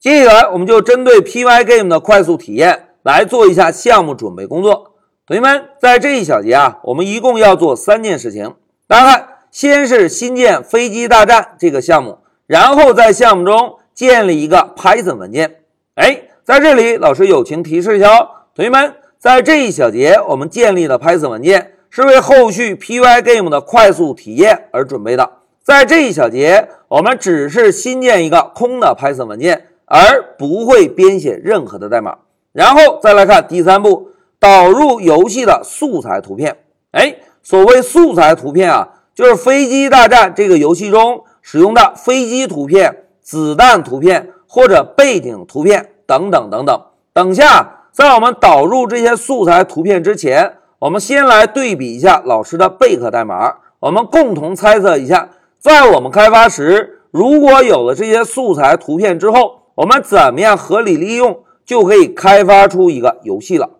接下来，我们就针对 Pygame 的快速体验来做一下项目准备工作。同学们，在这一小节啊，我们一共要做三件事情。大家看，先是新建飞机大战这个项目，然后在项目中建立一个 Python 文件。哎，在这里，老师友情提示一下哦，同学们，在这一小节我们建立的 Python 文件是为后续 Pygame 的快速体验而准备的。在这一小节，我们只是新建一个空的 Python 文件。而不会编写任何的代码，然后再来看第三步，导入游戏的素材图片。哎，所谓素材图片啊，就是飞机大战这个游戏中使用的飞机图片、子弹图片或者背景图片等等等等。等下，在我们导入这些素材图片之前，我们先来对比一下老师的备课代码，我们共同猜测一下，在我们开发时，如果有了这些素材图片之后。我们怎么样合理利用，就可以开发出一个游戏了。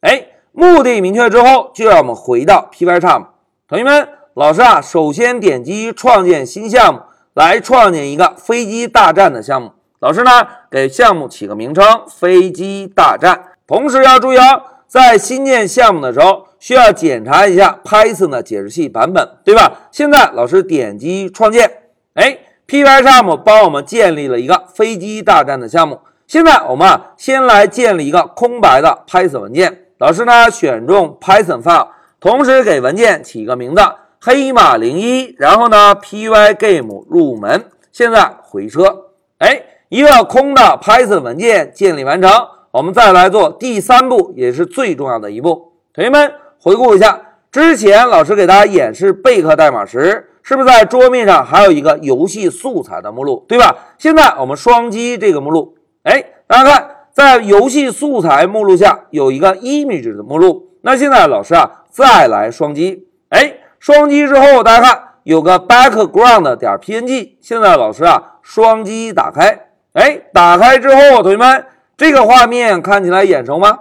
哎，目的明确之后，就让我们回到 Pycharm。同学们，老师啊，首先点击创建新项目，来创建一个飞机大战的项目。老师呢，给项目起个名称“飞机大战”。同时要注意哦，在新建项目的时候，需要检查一下 Python 的解释器版本，对吧？现在老师点击创建，哎。Pycharm 帮我们建立了一个飞机大战的项目。现在我们啊，先来建立一个空白的 Python 文件。老师呢，选中 Python file，同时给文件起一个名字“黑马零一”，然后呢，Pygame 入门。现在回车，哎，一个空的 Python 文件建立完成。我们再来做第三步，也是最重要的一步。同学们回顾一下，之前老师给大家演示备课代码时。是不是在桌面上还有一个游戏素材的目录，对吧？现在我们双击这个目录，哎，大家看，在游戏素材目录下有一个 image 的目录。那现在老师啊，再来双击，哎，双击之后，大家看有个 background 点 png。现在老师啊，双击打开，哎，打开之后，同学们，这个画面看起来眼熟吗？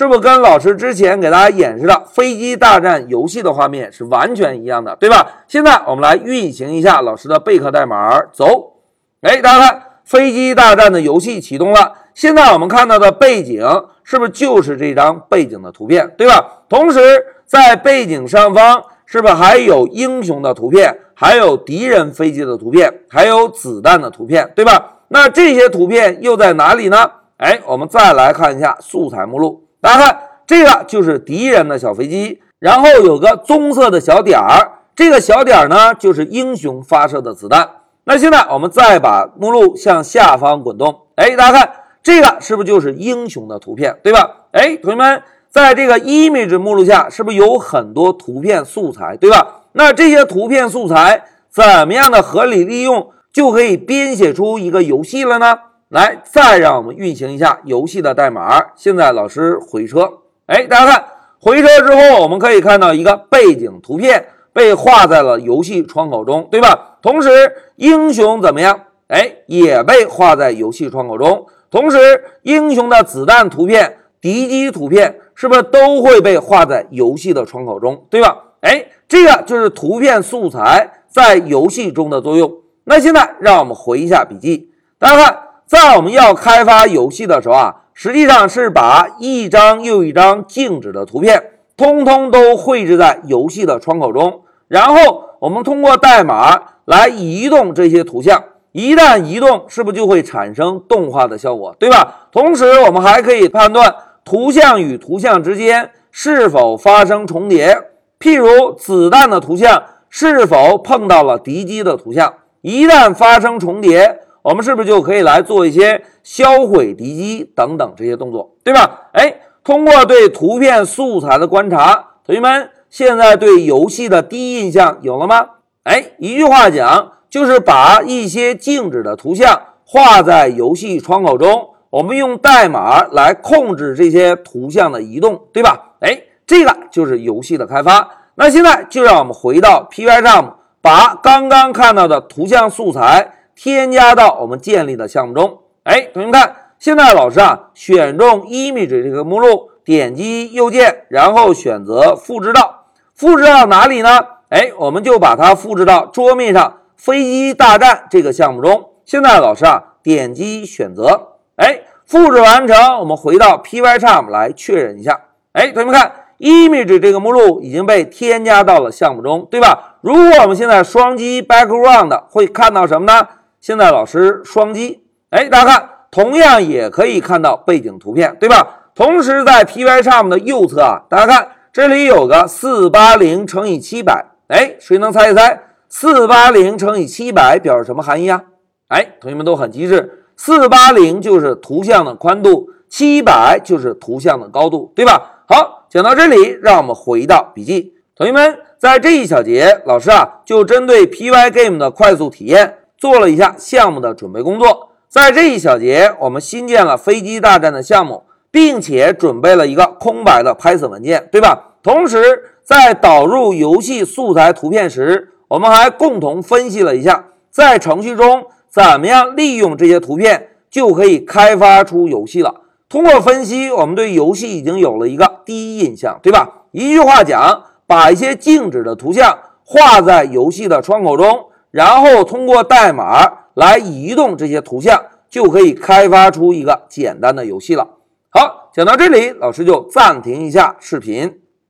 是不是跟老师之前给大家演示的飞机大战游戏的画面是完全一样的，对吧？现在我们来运行一下老师的备课代码，走。哎，大家看，飞机大战的游戏启动了。现在我们看到的背景是不是就是这张背景的图片，对吧？同时，在背景上方是不是还有英雄的图片，还有敌人飞机的图片，还有子弹的图片，对吧？那这些图片又在哪里呢？哎，我们再来看一下素材目录。大家看，这个就是敌人的小飞机，然后有个棕色的小点儿，这个小点儿呢就是英雄发射的子弹。那现在我们再把目录向下方滚动，哎，大家看这个是不是就是英雄的图片，对吧？哎，同学们，在这个 image 目录下是不是有很多图片素材，对吧？那这些图片素材怎么样的合理利用，就可以编写出一个游戏了呢？来，再让我们运行一下游戏的代码。现在老师回车，哎，大家看，回车之后，我们可以看到一个背景图片被画在了游戏窗口中，对吧？同时，英雄怎么样？哎，也被画在游戏窗口中。同时，英雄的子弹图片、敌机图片是不是都会被画在游戏的窗口中，对吧？哎，这个就是图片素材在游戏中的作用。那现在让我们回一下笔记，大家看。在我们要开发游戏的时候啊，实际上是把一张又一张静止的图片，通通都绘制在游戏的窗口中，然后我们通过代码来移动这些图像。一旦移动，是不是就会产生动画的效果，对吧？同时，我们还可以判断图像与图像之间是否发生重叠，譬如子弹的图像是否碰到了敌机的图像，一旦发生重叠。我们是不是就可以来做一些销毁敌机等等这些动作，对吧？哎，通过对图片素材的观察，同学们现在对游戏的第一印象有了吗？哎，一句话讲，就是把一些静止的图像画在游戏窗口中，我们用代码来控制这些图像的移动，对吧？哎，这个就是游戏的开发。那现在就让我们回到 Pycharm，把刚刚看到的图像素材。添加到我们建立的项目中。哎，同学们看，现在老师啊，选中 image 这个目录，点击右键，然后选择复制到，复制到哪里呢？哎，我们就把它复制到桌面上飞机大战这个项目中。现在老师啊，点击选择，哎，复制完成。我们回到 Pycharm 来确认一下。哎，同学们看，image 这个目录已经被添加到了项目中，对吧？如果我们现在双击 background，会看到什么呢？现在老师双击，哎，大家看，同样也可以看到背景图片，对吧？同时在 Pycharm 的右侧啊，大家看这里有个四八零乘以七百，哎，谁能猜一猜？四八零乘以七百表示什么含义啊？哎，同学们都很机智，四八零就是图像的宽度，七百就是图像的高度，对吧？好，讲到这里，让我们回到笔记。同学们，在这一小节，老师啊就针对 Pygame 的快速体验做了一下项目的准备工作。在这一小节，我们新建了飞机大战的项目，并且准备了一个空白的 Python 文件，对吧？同时，在导入游戏素材图片时，我们还共同分析了一下，在程序中怎么样利用这些图片，就可以开发出游戏了。通过分析，我们对游戏已经有了一个第一印象，对吧？一句话讲，把一些静止的图像画在游戏的窗口中，然后通过代码来移动这些图像，就可以开发出一个简单的游戏了。好，讲到这里，老师就暂停一下视频。